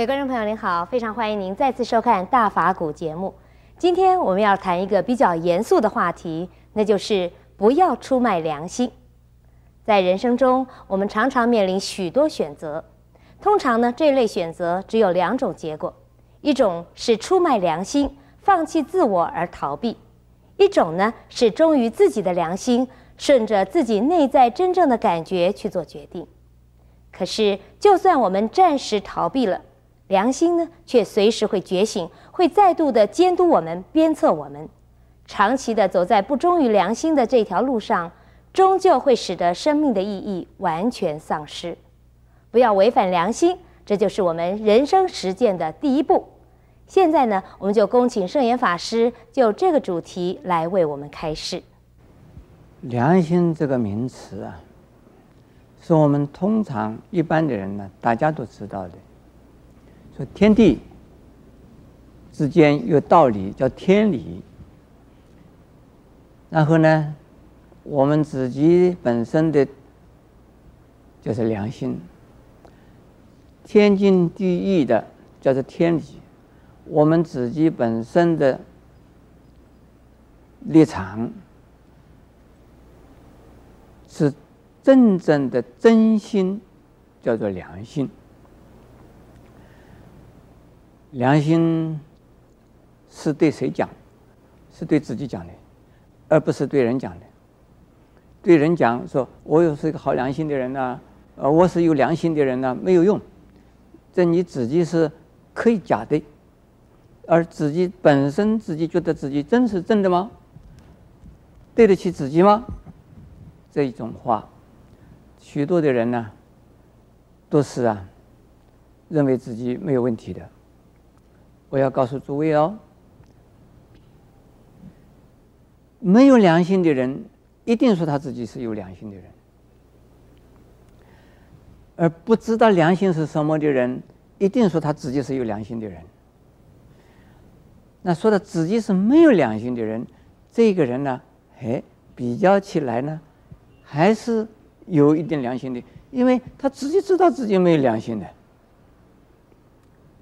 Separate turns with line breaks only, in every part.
各位观众朋友您好，非常欢迎您再次收看《大法古》节目。今天我们要谈一个比较严肃的话题，那就是不要出卖良心。在人生中，我们常常面临许多选择，通常呢，这类选择只有两种结果：一种是出卖良心，放弃自我而逃避；一种呢是忠于自己的良心，顺着自己内在真正的感觉去做决定。可是，就算我们暂时逃避了，良心呢，却随时会觉醒，会再度的监督我们、鞭策我们。长期的走在不忠于良心的这条路上，终究会使得生命的意义完全丧失。不要违反良心，这就是我们人生实践的第一步。现在呢，我们就恭请圣严法师就这个主题来为我们开示。
良心这个名词啊，是我们通常一般的人呢，大家都知道的。说天地之间有道理，叫天理。然后呢，我们自己本身的就是良心，天经地义的叫做天理。我们自己本身的立场是真正的真心，叫做良心。良心是对谁讲？是对自己讲的，而不是对人讲的。对人讲说，我又是一个好良心的人呐，呃，我是有良心的人呐，没有用。这你自己是可以假的，而自己本身自己觉得自己真是真的吗？对得起自己吗？这一种话，许多的人呢，都是啊，认为自己没有问题的。我要告诉诸位哦，没有良心的人一定说他自己是有良心的人，而不知道良心是什么的人一定说他自己是有良心的人。那说他自己是没有良心的人，这个人呢，哎，比较起来呢，还是有一点良心的，因为他自己知道自己没有良心的，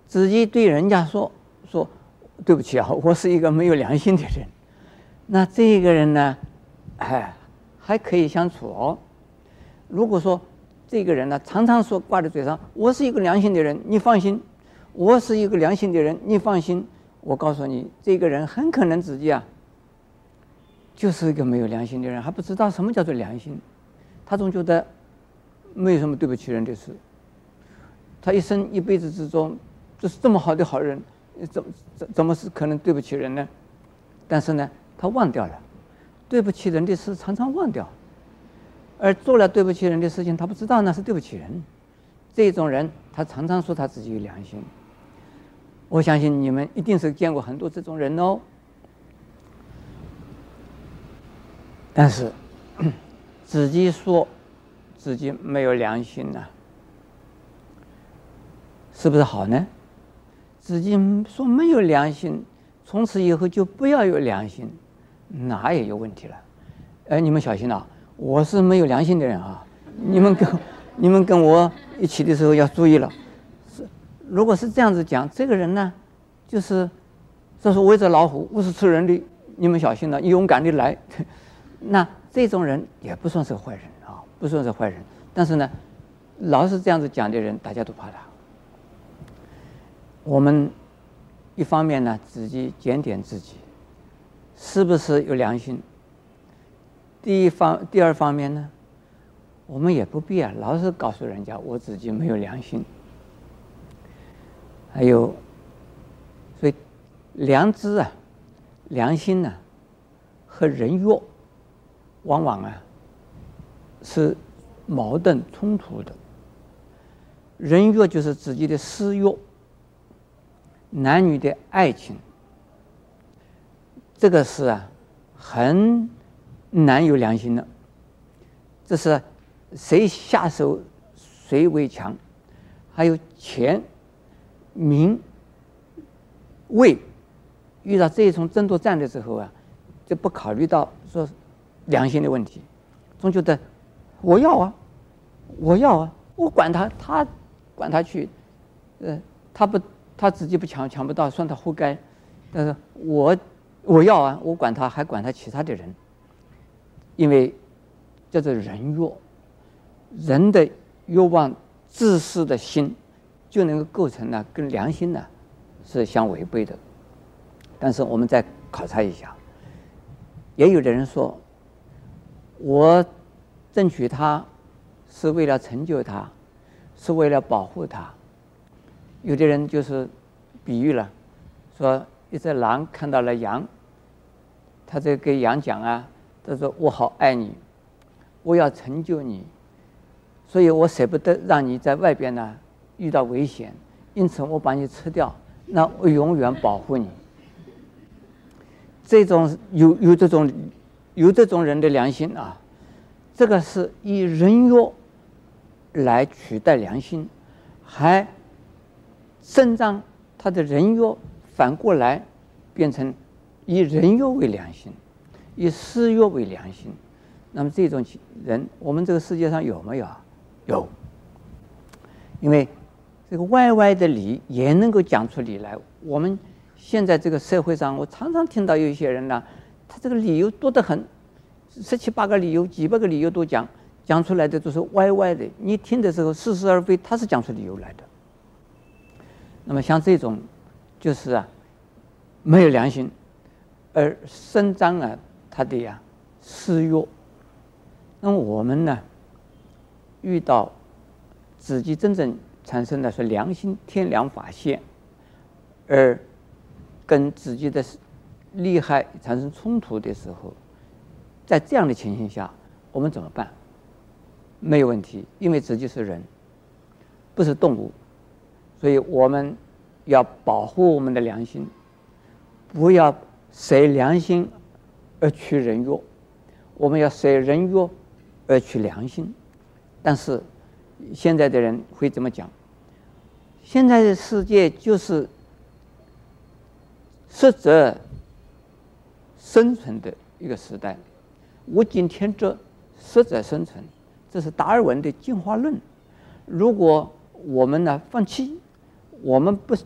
自己对人家说。说对不起啊，我是一个没有良心的人。那这个人呢，哎，还可以相处哦。如果说这个人呢，常常说挂在嘴上，我是一个良心的人，你放心，我是一个良心的人，你放心。我告诉你，这个人很可能自己啊，就是一个没有良心的人，还不知道什么叫做良心。他总觉得没有什么对不起人的事。他一生一辈子之中，就是这么好的好人。怎怎怎么是可能对不起人呢？但是呢，他忘掉了，对不起人的事常常忘掉，而做了对不起人的事情，他不知道那是对不起人。这种人，他常常说他自己有良心。我相信你们一定是见过很多这种人哦。但是 自己说自己没有良心呢，是不是好呢？自己说没有良心，从此以后就不要有良心，那也有问题了。哎，你们小心了，我是没有良心的人啊！你们跟你们跟我一起的时候要注意了。是，如果是这样子讲，这个人呢，就是这是围着老虎，不是吃人的，你们小心了，勇敢的来。那这种人也不算是坏人啊，不算是坏人。但是呢，老是这样子讲的人，大家都怕他。我们一方面呢，自己检点自己，是不是有良心？第一方，第二方面呢，我们也不必啊，老是告诉人家我自己没有良心。还有，所以良知啊、良心呢、和人欲，往往啊是矛盾冲突的。人欲就是自己的私欲。男女的爱情，这个是啊，很难有良心的。这是谁下手谁为强，还有钱、名、位，遇到这种争夺战的时候啊，就不考虑到说良心的问题，总觉得我要啊，我要啊，我管他，他管他去，呃。他不他自己不抢抢不到，算他活该。但是我我要啊，我管他，还管他其他的人，因为叫做人欲，人的欲望、自私的心，就能够构成呢，跟良心呢是相违背的。但是我们再考察一下，也有的人说，我争取他是为了成就他，是为了保护他。有的人就是比喻了，说一只狼看到了羊，他在给羊讲啊，他说我好爱你，我要成就你，所以我舍不得让你在外边呢遇到危险，因此我把你吃掉，那我永远保护你。这种有有这种有这种人的良心啊，这个是以人欲来取代良心，还伸张他的人欲，反过来变成以人欲为良心，以私欲为良心。那么这种人，我们这个世界上有没有啊？有。因为这个歪歪的理也能够讲出理来，我们。现在这个社会上，我常常听到有一些人呢，他这个理由多得很，十七八个理由、几百个理由都讲，讲出来的都是歪歪的。你听的时候似是而非，他是讲出理由来的。那么像这种，就是啊，没有良心，而伸张了他的呀私欲。那么我们呢，遇到自己真正产生的是良心天良法现，而跟自己的利害产生冲突的时候，在这样的情形下，我们怎么办？没有问题，因为自己是人，不是动物，所以我们要保护我们的良心，不要随良心而取人欲，我们要随人欲而取良心。但是现在的人会怎么讲？现在的世界就是。适者生存的一个时代，物竞天择，适者生存，这是达尔文的进化论。如果我们呢放弃，我们不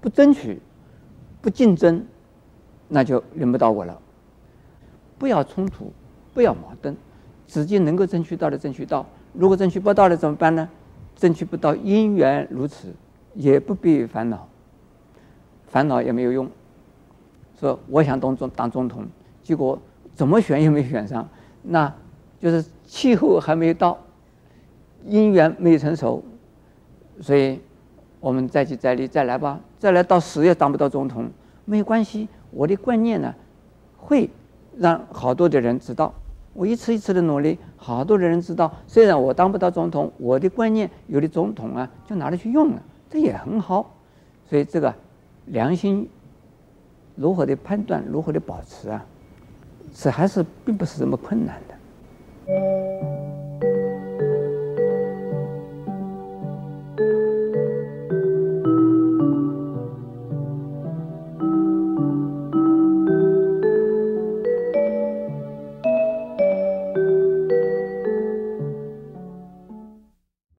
不争取，不竞争，那就轮不到我了。不要冲突，不要矛盾，自己能够争取到的争取到，如果争取不到的怎么办呢？争取不到，因缘如此，也不必烦恼。烦恼也没有用，说我想当总当总统，结果怎么选也没选上，那就是气候还没到，因缘没成熟，所以我们再接再厉再来吧，再来到死也当不到总统，没有关系，我的观念呢，会让好多的人知道，我一次一次的努力，好多的人知道，虽然我当不到总统，我的观念有的总统啊就拿来去用了，这也很好，所以这个。良心如何的判断，如何的保持啊？这还是并不是这么困难的。